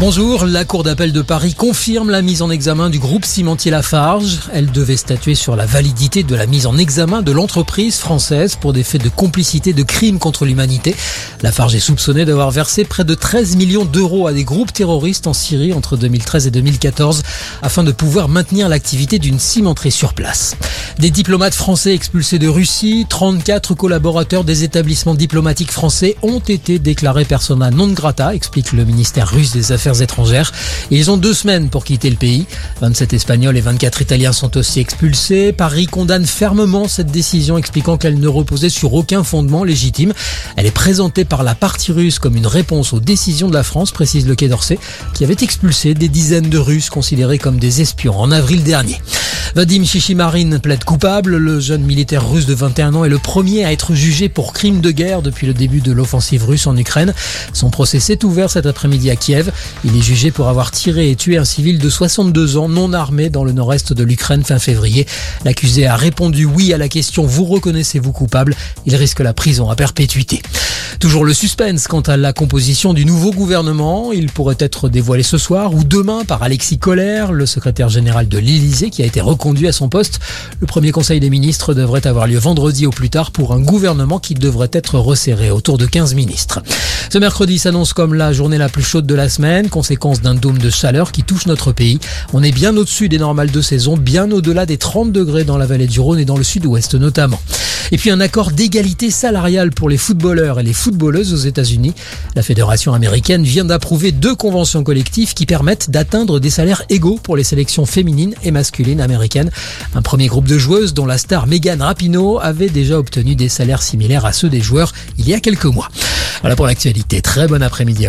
Bonjour, la Cour d'appel de Paris confirme la mise en examen du groupe cimentier Lafarge. Elle devait statuer sur la validité de la mise en examen de l'entreprise française pour des faits de complicité de crimes contre l'humanité. Lafarge est soupçonnée d'avoir versé près de 13 millions d'euros à des groupes terroristes en Syrie entre 2013 et 2014 afin de pouvoir maintenir l'activité d'une cimenterie sur place. Des diplomates français expulsés de Russie, 34 collaborateurs des établissements diplomatiques français ont été déclarés persona non grata, explique le ministère russe des Affaires ils ont deux semaines pour quitter le pays. 27 Espagnols et 24 Italiens sont aussi expulsés. Paris condamne fermement cette décision, expliquant qu'elle ne reposait sur aucun fondement légitime. Elle est présentée par la partie russe comme une réponse aux décisions de la France, précise le Quai d'Orsay, qui avait expulsé des dizaines de Russes considérés comme des espions en avril dernier. Vadim Shishimarin plaide coupable. Le jeune militaire russe de 21 ans est le premier à être jugé pour crime de guerre depuis le début de l'offensive russe en Ukraine. Son procès s'est ouvert cet après-midi à Kiev. Il est jugé pour avoir tiré et tué un civil de 62 ans non armé dans le nord-est de l'Ukraine fin février. L'accusé a répondu oui à la question Vous reconnaissez-vous coupable? Il risque la prison à perpétuité. Toujours le suspense quant à la composition du nouveau gouvernement. Il pourrait être dévoilé ce soir ou demain par Alexis Collère, le secrétaire général de l'Élysée, qui a été reconduit à son poste. Le premier conseil des ministres devrait avoir lieu vendredi au plus tard pour un gouvernement qui devrait être resserré autour de 15 ministres. Ce mercredi s'annonce comme la journée la plus chaude de la semaine, conséquence d'un dôme de chaleur qui touche notre pays. On est bien au-dessus des normales de saison, bien au-delà des 30 degrés dans la vallée du Rhône et dans le sud-ouest notamment. Et puis un accord d'égalité salariale pour les footballeurs et les footballeuses aux États-Unis. La fédération américaine vient d'approuver deux conventions collectives qui permettent d'atteindre des salaires égaux pour les sélections féminines et masculines américaines. Un premier groupe de joueuses dont la star Megan Rapinoe avait déjà obtenu des salaires similaires à ceux des joueurs il y a quelques mois. Voilà pour l'actualité. Très bon après-midi à vous.